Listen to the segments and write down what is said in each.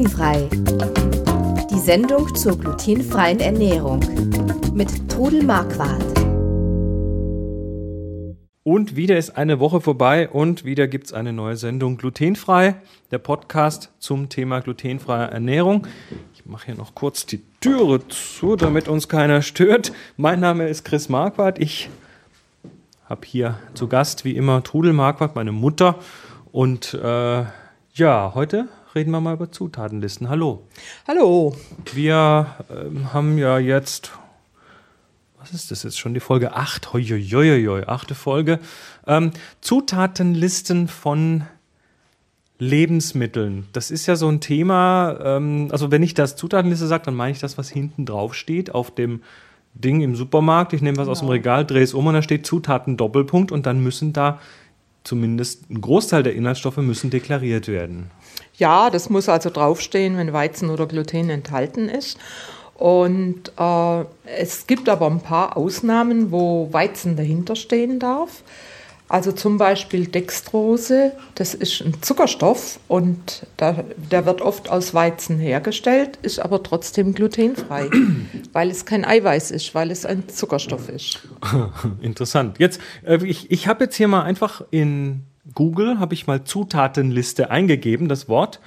Glutenfrei. Die Sendung zur glutenfreien Ernährung mit Trudel Marquardt. Und wieder ist eine Woche vorbei und wieder gibt es eine neue Sendung Glutenfrei, der Podcast zum Thema glutenfreie Ernährung. Ich mache hier noch kurz die Türe zu, damit uns keiner stört. Mein Name ist Chris Marquardt. Ich habe hier zu Gast wie immer Trudel Marquardt, meine Mutter. Und äh, ja, heute reden wir mal über Zutatenlisten. Hallo. Hallo. Wir ähm, haben ja jetzt, was ist das jetzt schon, die Folge 8, hoi, achte Folge. Ähm, Zutatenlisten von Lebensmitteln. Das ist ja so ein Thema, ähm, also wenn ich das Zutatenliste sage, dann meine ich das, was hinten drauf steht auf dem Ding im Supermarkt. Ich nehme was aus dem Regal, drehe es um und da steht Zutaten Doppelpunkt und dann müssen da zumindest ein Großteil der Inhaltsstoffe müssen deklariert werden. Ja, das muss also draufstehen, wenn Weizen oder Gluten enthalten ist. Und äh, es gibt aber ein paar Ausnahmen, wo Weizen dahinter stehen darf. Also zum Beispiel Dextrose, das ist ein Zuckerstoff und da, der wird oft aus Weizen hergestellt, ist aber trotzdem glutenfrei, weil es kein Eiweiß ist, weil es ein Zuckerstoff ist. Interessant. Jetzt, äh, ich, ich habe jetzt hier mal einfach in Google, habe ich mal Zutatenliste eingegeben, das Wort,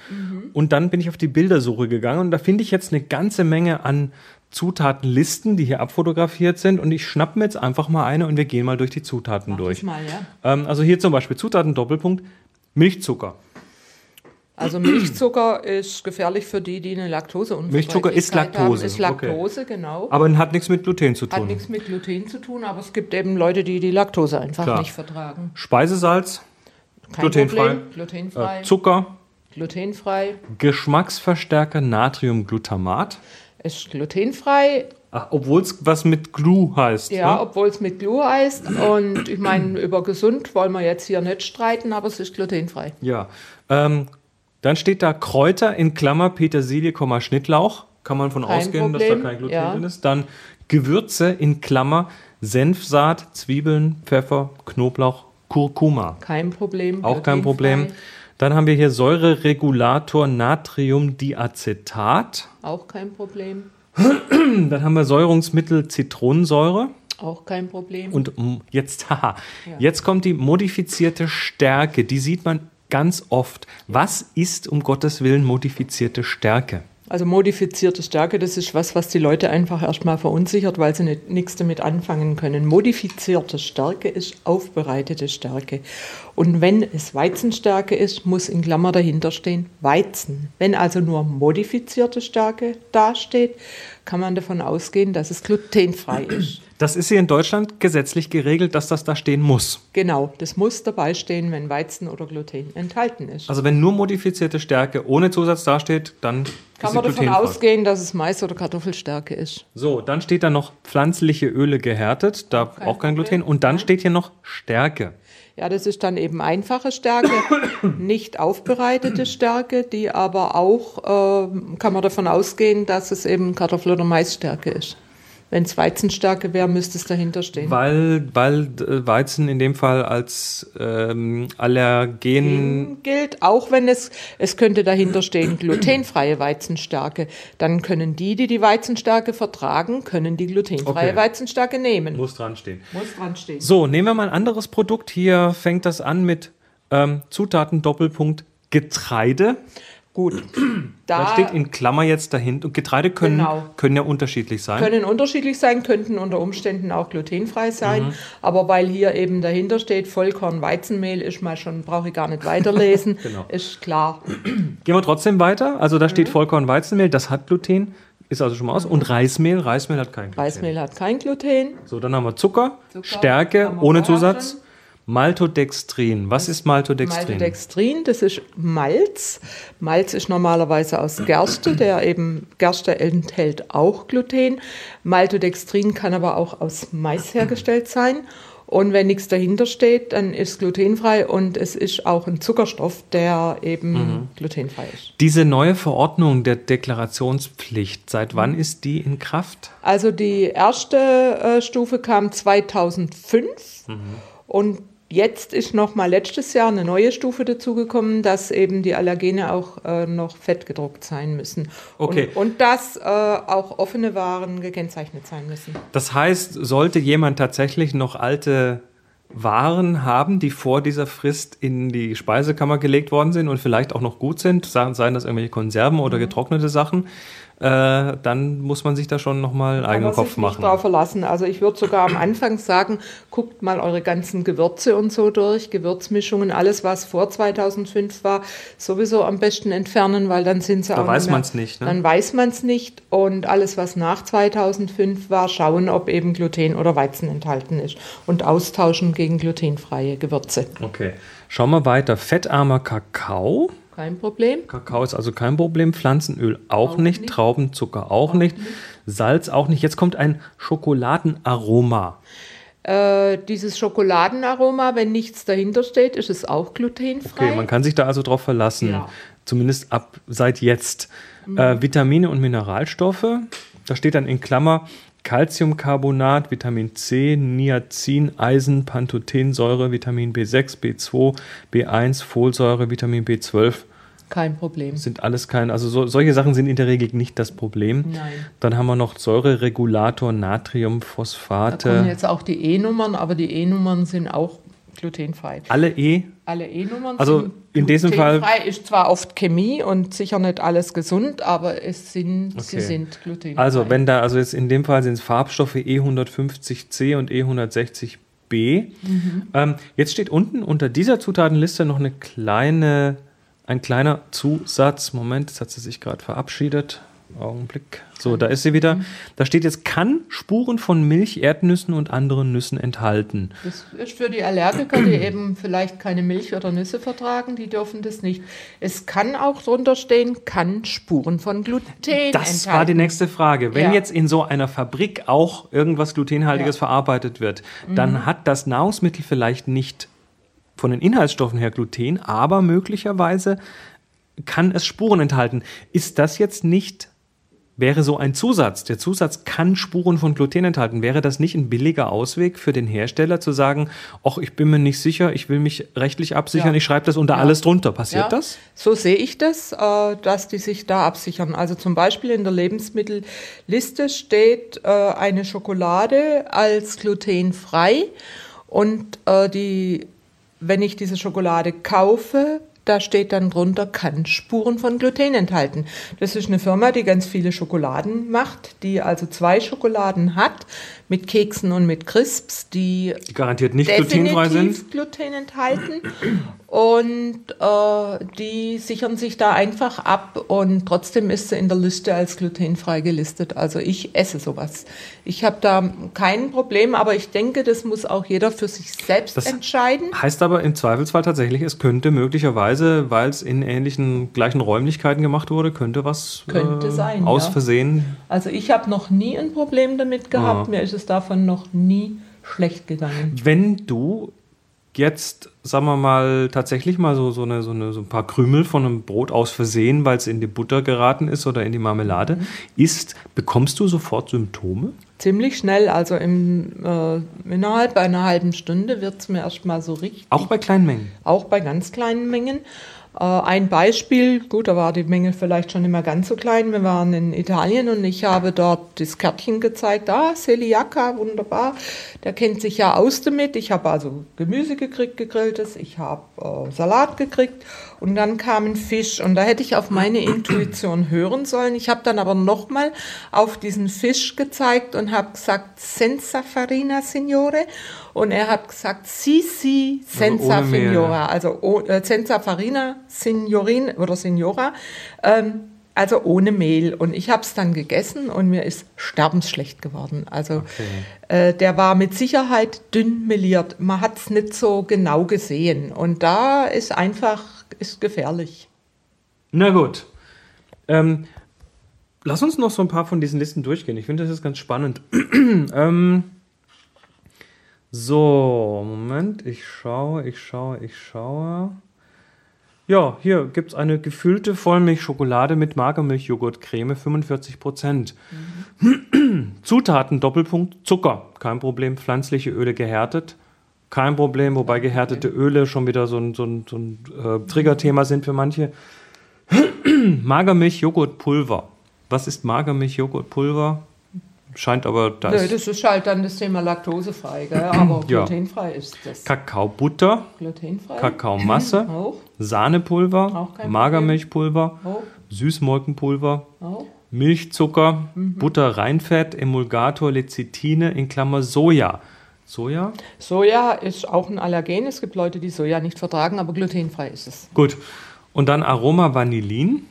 und dann bin ich auf die Bildersuche gegangen und da finde ich jetzt eine ganze Menge an Zutatenlisten, die hier abfotografiert sind und ich schnappe mir jetzt einfach mal eine und wir gehen mal durch die Zutaten Mach durch. mal, ja. Ähm, also hier zum Beispiel Zutaten Doppelpunkt Milchzucker. Also Milchzucker ist gefährlich für die, die eine Laktoseunverträglichkeit Milchzucker ist Laktose, Haben. Ist Laktose, genau. Aber hat nichts mit Gluten zu Hat tun. nichts mit Gluten zu tun, aber es gibt eben Leute, die die Laktose einfach Klar. nicht vertragen. Speisesalz, Kein Glutenfrei. Problem. Glutenfrei. äh, Zucker, glutenfrei. Geschmacksverstärker Natriumglutamat. Ist glutenfrei, obwohl es was mit Glu heißt. ja, ne? obwohl es mit Glu heißt. Und ich meine, über gesund wollen wir jetzt hier nicht streiten, aber es ist glutenfrei. Ja. Ähm, dann steht da Kräuter in Klammer Petersilie, Komma, Schnittlauch. Kann man von Kein ausgehen, dass Problem, da kein Gluten ja. drin ist. Dann Gewürze in Klammer Senfsaat, Zwiebeln, Pfeffer, Knoblauch, Kurkuma. Kein Problem. Auch kein. Problem. Dann haben wir hier Säureregulator Natriumdiacetat. Auch kein Problem. Dann haben wir Säurungsmittel Zitronensäure. Auch kein Problem. Und jetzt, haha, jetzt kommt die modifizierte Stärke. Die sieht man ganz oft. Was ist um Gottes Willen modifizierte Stärke? Also modifizierte Stärke, das ist was, was die Leute einfach erstmal verunsichert, weil sie nicht, nichts damit anfangen können. Modifizierte Stärke ist aufbereitete Stärke. Und wenn es Weizenstärke ist, muss in Klammer dahinter stehen Weizen. Wenn also nur modifizierte Stärke dasteht, kann man davon ausgehen, dass es glutenfrei ist. Das ist hier in Deutschland gesetzlich geregelt, dass das da stehen muss. Genau, das muss dabei stehen, wenn Weizen oder Gluten enthalten ist. Also wenn nur modifizierte Stärke ohne Zusatz dasteht, dann kann ist man davon ausgehen, dass es Mais- oder Kartoffelstärke ist. So, dann steht da noch pflanzliche Öle gehärtet, da kein auch kein Gluten. Und dann steht hier noch Stärke. Ja, das ist dann eben einfache Stärke, nicht aufbereitete Stärke, die aber auch, ähm, kann man davon ausgehen, dass es eben Kartoffel- oder Maisstärke ist. Wenn es Weizenstärke wäre, müsste es dahinter stehen. Weil, weil äh, Weizen in dem Fall als ähm, Allergen gilt, auch wenn es, es könnte dahinter stehen, glutenfreie Weizenstärke. Dann können die, die die Weizenstärke vertragen, können die glutenfreie Okay. Weizenstärke nehmen. muss dran stehen. Muss dran stehen. So, nehmen wir mal ein anderes Produkt. Hier fängt das an mit ähm, Zutaten Doppelpunkt Getreide. Gut. Da Da steht in Klammer jetzt dahinter. Und Getreide können, Genau. können ja unterschiedlich sein. können unterschiedlich sein, könnten unter Umständen auch glutenfrei sein. Mhm. Aber weil hier eben dahinter steht, Vollkorn Weizenmehl, ist mal schon, brauche ich gar nicht weiterlesen, Genau. ist klar. Gehen wir trotzdem weiter. Also da Mhm. steht Vollkorn Weizenmehl, das hat Gluten, ist also schon mal aus. Und Reismehl, Reismehl hat kein Gluten. Reismehl hat kein Gluten. So, dann haben wir Zucker, Zucker Stärke ohne Zusatz. Maltodextrin. Was ist Maltodextrin? Maltodextrin, das ist Malz. Malz ist normalerweise aus Gerste, der eben Gerste enthält auch Gluten. Maltodextrin kann aber auch aus Mais hergestellt sein. Und wenn nichts dahinter steht, dann ist glutenfrei und es ist auch ein Zuckerstoff, der eben Mhm. glutenfrei ist. Diese neue Verordnung der Deklarationspflicht, seit wann ist die in Kraft? Also die erste äh, Stufe kam 2005 und Jetzt ist noch mal letztes Jahr eine neue Stufe dazugekommen, dass eben die Allergene auch äh, noch fettgedruckt sein müssen. Okay. Und, und dass äh, auch offene Waren gekennzeichnet sein müssen. Das heißt, sollte jemand tatsächlich noch alte Waren haben, die vor dieser Frist in die Speisekammer gelegt worden sind und vielleicht auch noch gut sind, seien das irgendwelche Konserven oder getrocknete Sachen, äh, dann muss man sich da schon nochmal einen eigenen Kopf sich machen. Nicht drauf verlassen. Also ich würde sogar am Anfang sagen, guckt mal eure ganzen Gewürze und so durch, Gewürzmischungen, alles was vor 2005 war, sowieso am besten entfernen, weil dann sind sie Da auch weiß nicht mehr- man's nicht, ne? Dann weiß man es nicht und alles was nach 2005 war, schauen, ob eben Gluten oder Weizen enthalten ist und austauschen gegen glutenfreie Gewürze. Okay. Schauen wir weiter. Fettarmer Kakao. Kein Problem. Kakao ist also kein Problem. Pflanzenöl auch, Auch nicht. nicht. Traubenzucker auch, nicht. Salz auch nicht. Jetzt kommt ein Schokoladenaroma. Äh, dieses Schokoladenaroma, wenn nichts dahinter steht, ist es auch glutenfrei. Okay, man kann sich da also drauf verlassen. Ja. Zumindest ab seit jetzt. Äh, Vitamine und Mineralstoffe. Da steht dann in Klammer Calciumcarbonat, Vitamin C, Niacin, Eisen, Pantothensäure, Vitamin B6, B2, B1, Folsäure, Vitamin B12 Kein Problem. sind alles kein, also so, solche Sachen sind in der Regel nicht das Problem. Nein. Dann haben wir noch Säureregulator, Da Natriumphosphate. kommen jetzt auch die E-Nummern, aber die E-Nummern sind auch glutenfrei. alle E. Alle E-Nummern Also sind in diesem Fall- glutenfrei. Ist zwar oft Chemie und sicher nicht alles gesund, aber es sind, sie Okay. sind glutenfrei. Also wenn da, also jetzt in dem Fall sind es Farbstoffe E E150C und E160B. Ähm, jetzt steht unten unter dieser Zutatenliste noch eine kleine, ein kleiner Zusatz. Moment, jetzt hat sie sich gerade verabschiedet. Augenblick. So, da ist sie wieder. Da steht jetzt, kann Spuren von Milch, Erdnüssen und anderen Nüssen enthalten. Das ist für die Allergiker, die eben vielleicht keine Milch oder Nüsse vertragen, die dürfen das nicht. Es kann auch drunter stehen, kann Spuren von Gluten Das enthalten. war die nächste Frage. Wenn Ja. jetzt in so einer Fabrik auch irgendwas glutenhaltiges Ja. verarbeitet wird, dann hat das Nahrungsmittel vielleicht nicht von den Inhaltsstoffen her Gluten, aber möglicherweise kann es Spuren enthalten. Ist das jetzt nicht, wäre so ein Zusatz, der Zusatz kann Spuren von Gluten enthalten, wäre das nicht ein billiger Ausweg für den Hersteller zu sagen, ach, ich bin mir nicht sicher, ich will mich rechtlich absichern, Ja. ich schreibe das unter Ja. alles drunter. Passiert Ja, das? So sehe ich das, äh, dass die sich da absichern. Also zum Beispiel in der Lebensmittelliste steht äh, eine Schokolade als glutenfrei und äh, die, wenn ich diese Schokolade kaufe, da steht dann drunter, kann Spuren von Gluten enthalten. Das ist eine Firma, die ganz viele Schokoladen macht, die also zwei Schokoladen hat, mit Keksen und mit Crisps, die Die garantiert nicht glutenfrei sind? Gluten enthalten. Und äh, die sichern sich da einfach ab und trotzdem ist sie in der Liste als glutenfrei gelistet. Also ich esse sowas. Ich habe da kein Problem, aber ich denke, das muss auch jeder für sich selbst Das entscheiden. Heißt aber im Zweifelsfall tatsächlich, es könnte möglicherweise, weil es in ähnlichen gleichen Räumlichkeiten gemacht wurde, könnte was Könnte äh, sein, aus ja. Versehen. Also ich habe noch nie ein Problem damit gehabt. Ah. Mir ist es davon noch nie schlecht gegangen. Wenn du jetzt, sagen wir mal, tatsächlich mal so, so, eine, so, eine, so ein paar Krümel von einem Brot aus Versehen, weil es in die Butter geraten ist oder in die Marmelade, Mhm. isst, bekommst du sofort Symptome? Ziemlich schnell, also im, äh, innerhalb einer halben Stunde wird es mir erstmal so richtig. Auch bei kleinen Mengen. auch bei ganz kleinen Mengen. Äh, ein Beispiel, gut, da war die Menge vielleicht schon immer ganz so klein. Wir waren in Italien und ich habe dort das Kärtchen gezeigt. Ah, Celiaca, wunderbar. Der kennt sich ja aus damit. Ich habe also Gemüse gekriegt, gegrilltes. Ich habe äh, Salat gekriegt und dann kam ein Fisch. Und da hätte ich auf meine Intuition hören sollen. Ich habe dann aber nochmal auf diesen Fisch gezeigt und habe gesagt, senza farina, signore. Und er hat gesagt, si, si, senza ohne Mehl. signora. Also oh, äh, senza farina, signorin oder signora. Ähm, also ohne Mehl. Und ich habe es dann gegessen und mir ist sterbensschlecht geworden. Also äh, der war mit Sicherheit dünn meliert. Man hat es nicht so genau gesehen. Und da ist einfach, ist gefährlich. Na gut. Ähm, lass uns noch so ein paar von diesen Listen durchgehen. Ich finde, das ist ganz spannend. ähm, so, Moment, ich schaue, ich schaue, ich schaue. Ja, hier gibt es eine gefüllte Vollmilchschokolade mit Magermilchjoghurtcreme, 45 Prozent. Zutaten, Doppelpunkt, Zucker, kein Problem. Pflanzliche Öle gehärtet, kein Problem, wobei gehärtete Öle schon wieder so ein, so ein, so ein äh, Triggerthema sind für manche. Magermilch, Joghurtpulver. Was ist Magermilch, Joghurtpulver? Scheint aber das. Nö, das ist halt dann das Thema laktosefrei, gell? aber Ja. glutenfrei ist das. Kakaobutter, Glutenfrei? Kakaomasse, Auch, Sahnepulver, Auch Magermilchpulver, auch, Süßmolkenpulver, auch. Milchzucker, Mhm. Butter, Reinfett, Emulgator, Lecithine in Klammer Soja. Soja? Soja ist auch ein Allergen. Es gibt Leute, die Soja nicht vertragen, aber glutenfrei ist es. Gut. Und dann Aroma Vanillin.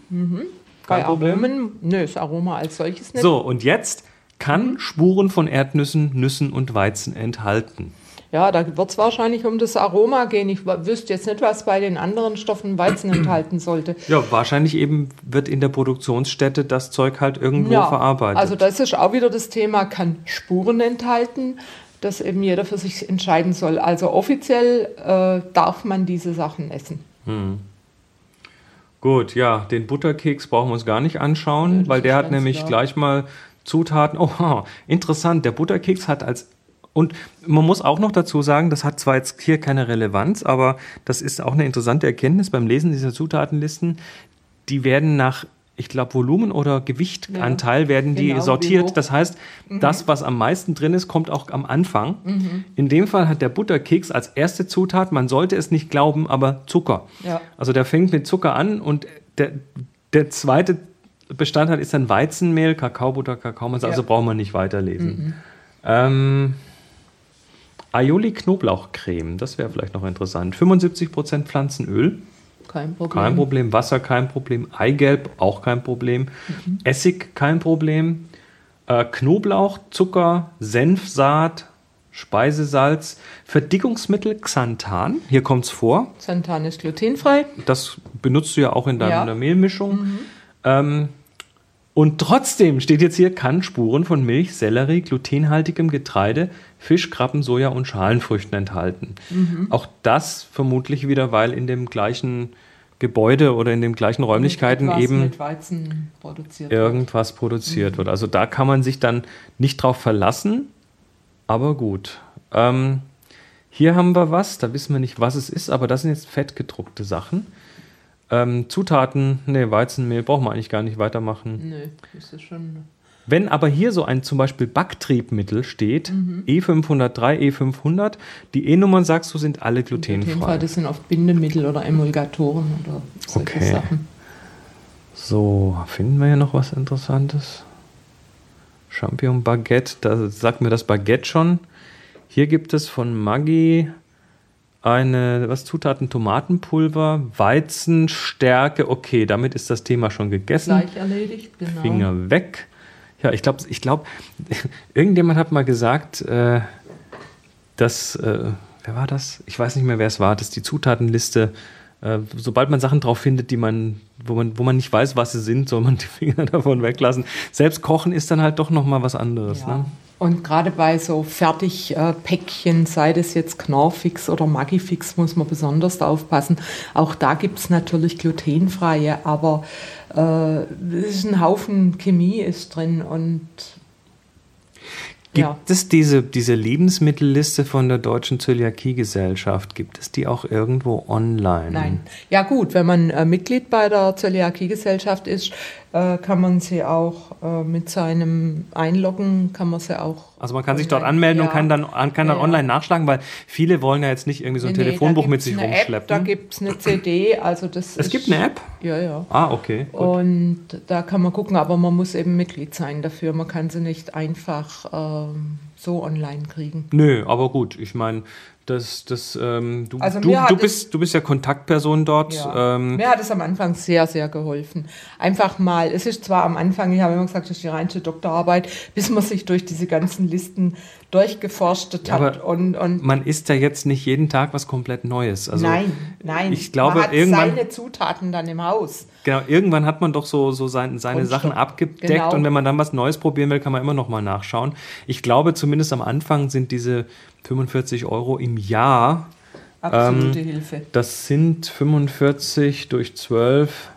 Bei Kein Problem. Aromen, nö, das Aroma als solches nicht. So, und jetzt kann Spuren von Erdnüssen, Nüssen und Weizen enthalten. Ja, da wird es wahrscheinlich um das Aroma gehen. Ich wüsste jetzt nicht, was bei den anderen Stoffen Weizen enthalten sollte. Ja, wahrscheinlich eben wird in der Produktionsstätte das Zeug halt irgendwo verarbeitet. Also das ist auch wieder das Thema, kann Spuren enthalten, dass eben jeder für sich entscheiden soll. Also offiziell äh, darf man diese Sachen essen. Gut, ja, den Butterkeks brauchen wir uns gar nicht anschauen, das weil der hat nämlich klar. gleich mal Zutaten. Oh, interessant. Der Butterkeks hat als und man muss auch noch dazu sagen, das hat zwar jetzt hier keine Relevanz, aber das ist auch eine interessante Erkenntnis beim Lesen dieser Zutatenlisten. Die werden nach, ich glaube, Volumen oder Gewichtanteil werden die genau, sortiert. Das heißt, das, was am meisten drin ist, kommt auch am Anfang. In dem Fall hat der Butterkeks als erste Zutat, man sollte es nicht glauben, aber Zucker. Ja. Also der fängt mit Zucker an und der, der zweite Bestandteil ist dann Weizenmehl, Kakaobutter, Kakaomasse, also Ja. brauchen wir nicht weiterlesen. Ähm, Aioli Knoblauchcreme, das wäre vielleicht noch interessant. 75% Pflanzenöl, Kein Problem. kein Problem. Wasser, kein Problem. Eigelb, auch kein Problem. Essig, kein Problem. Äh, Knoblauch, Zucker, Senfsaat, Speisesalz, Verdickungsmittel Xanthan, hier kommt es vor. Santan ist glutenfrei. Das benutzt du ja auch in deiner Ja. Mehlmischung. Ähm, und trotzdem steht jetzt hier, kann Spuren von Milch, Sellerie, glutenhaltigem Getreide, Fisch, Krabben, Soja und Schalenfrüchten enthalten. Auch das vermutlich wieder, weil in dem gleichen Gebäude oder in den gleichen Räumlichkeiten eben mit Weizen produziert wird. irgendwas produziert wird. Also da kann man sich dann nicht drauf verlassen, aber gut. Ähm, hier haben wir was, da wissen wir nicht, was es ist, aber das sind jetzt fettgedruckte Sachen. Ähm, Zutaten, nee, Weizenmehl brauchen wir eigentlich gar nicht weitermachen. Das ist schon. Wenn aber hier so ein zum Beispiel Backtriebmittel steht, E E503, E500, die E-Nummern sagst du, sind alle Glutenfrei, glutenfrei. das sind oft Bindemittel oder Emulgatoren oder solche Okay. Sachen. So, finden wir hier noch was Interessantes? Champignon Baguette, da sagt mir das Baguette schon. Hier gibt es von Maggi eine, was Zutaten, Tomatenpulver, Weizenstärke. Okay, damit ist das Thema schon gegessen. Gleich erledigt, genau. Finger weg. Ja, ich glaube, ich glaub, irgendjemand hat mal gesagt, äh, dass, äh, wer war das? Ich weiß nicht mehr, wer es war, dass die Zutatenliste, äh, sobald man Sachen drauf findet, die man, wo man, wo man nicht weiß, was sie sind, soll man die Finger davon weglassen. Selbst kochen ist dann halt doch nochmal was anderes. Ja. Ne? Und gerade bei so Fertigpäckchen, sei das jetzt Knorrfix oder Magifix, muss man besonders aufpassen. Auch da gibt es natürlich glutenfreie, aber äh, es ist ein Haufen Chemie ist drin und Gibt ja. es diese, diese Lebensmittelliste von der Deutschen Zöliakiegesellschaft, gibt es die auch irgendwo online? Nein. Ja gut, wenn man äh, Mitglied bei der Zöliakiegesellschaft ist, äh, kann man sie auch äh, mit seinem Einloggen, kann man sie auch. Also man kann sich dort anmelden und ja. kann dann, kann dann Ja, online nachschlagen, weil viele wollen ja jetzt nicht irgendwie so ein Nee, Telefonbuch mit sich rumschleppen. App, da gibt es eine CD, also das es ist, gibt eine App? Ja, ja. Ah, okay. Gut. Und da kann man gucken, aber man muss eben Mitglied sein dafür. Man kann sie nicht einfach ähm, so online kriegen. Nö, aber gut, ich meine, das, das, ähm, du, Also du, du, es- bist, du bist ja Kontaktperson dort. Ja. Ähm, Mir hat es am Anfang sehr, sehr geholfen. Einfach mal, es ist zwar am Anfang, ich habe immer gesagt, das ist die reinste Doktorarbeit, bis man sich durch diese ganzen Listen durchgeforstet Ja, hat. Und, und man isst ja jetzt nicht jeden Tag was komplett Neues. Also, nein, nein. ich glaube, man hat irgendwann- seine Zutaten dann im Haus. Genau, irgendwann hat man doch so, so sein, seine Grundstoff. Sachen abgedeckt Genau. und wenn man dann was Neues probieren will, kann man immer noch mal nachschauen. Ich glaube, zumindest am Anfang sind diese 45 Euro im Jahr, Absolute Ähm, Hilfe. das sind 45 durch 12,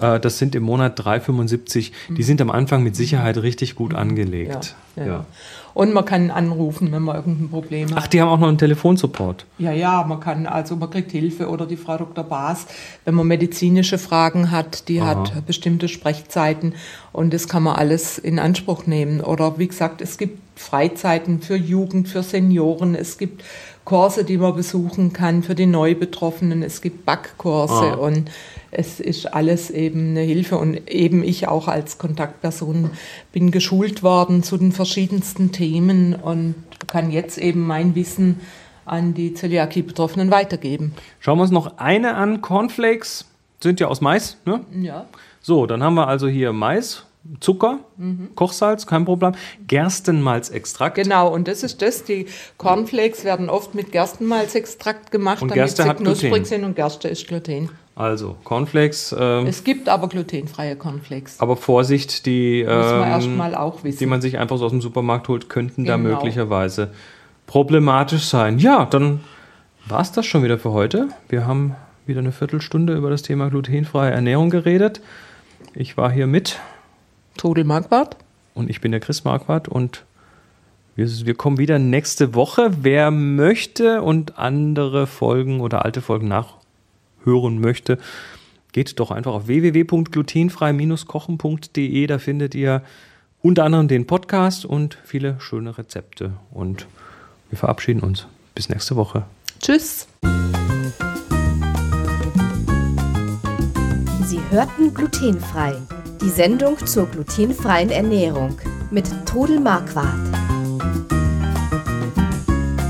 äh, das sind im Monat 3,75. Die sind am Anfang mit Sicherheit richtig gut angelegt. Ja, ja. Und man kann anrufen, wenn man irgendein Problem hat. Ach, die haben auch noch einen Telefonsupport. Ja, ja, man kann, also man kriegt Hilfe oder die Frau Dr. Baas, wenn man medizinische Fragen hat, die Aha. hat bestimmte Sprechzeiten und das kann man alles in Anspruch nehmen. Oder wie gesagt, es gibt Freizeiten für Jugend, für Senioren, es gibt Kurse, die man besuchen kann für die Neubetroffenen, es gibt Backkurse Ah. und es ist alles eben eine Hilfe und eben ich auch als Kontaktperson bin geschult worden zu den verschiedensten Themen und kann jetzt eben mein Wissen an die Zöliakie-Betroffenen weitergeben. Schauen wir uns noch eine an. Cornflakes sind ja aus Mais. Ne? Ja. So, dann haben wir also hier Mais, Zucker, Kochsalz, kein Problem. Gerstenmalzextrakt. Genau, und das ist das. Die Cornflakes werden oft mit Gerstenmalzextrakt gemacht, Und damit Gerste sie knusprig Gluten. sind und Gerste ist Gluten. Also Cornflakes, ähm, Es gibt aber glutenfreie Cornflakes. aber Vorsicht, die, Muss man ähm, erstmal auch wissen. die man sich einfach so aus dem Supermarkt holt, könnten da Genau. möglicherweise problematisch sein. Ja, dann war es das schon wieder für heute. Wir haben wieder eine Viertelstunde über das Thema glutenfreie Ernährung geredet. Ich war hier mit Trudel Marquardt. und ich bin der Chris Marquardt und wir, wir kommen wieder nächste Woche. Wer möchte und andere Folgen oder alte Folgen nachhören möchte, geht doch einfach auf www.glutenfrei-kochen.de. Da findet ihr unter anderem den Podcast und viele schöne Rezepte. Und wir verabschieden uns. Bis nächste Woche. Tschüss. Sie hörten glutenfrei. Die Sendung zur glutenfreien Ernährung mit Todel Marquardt.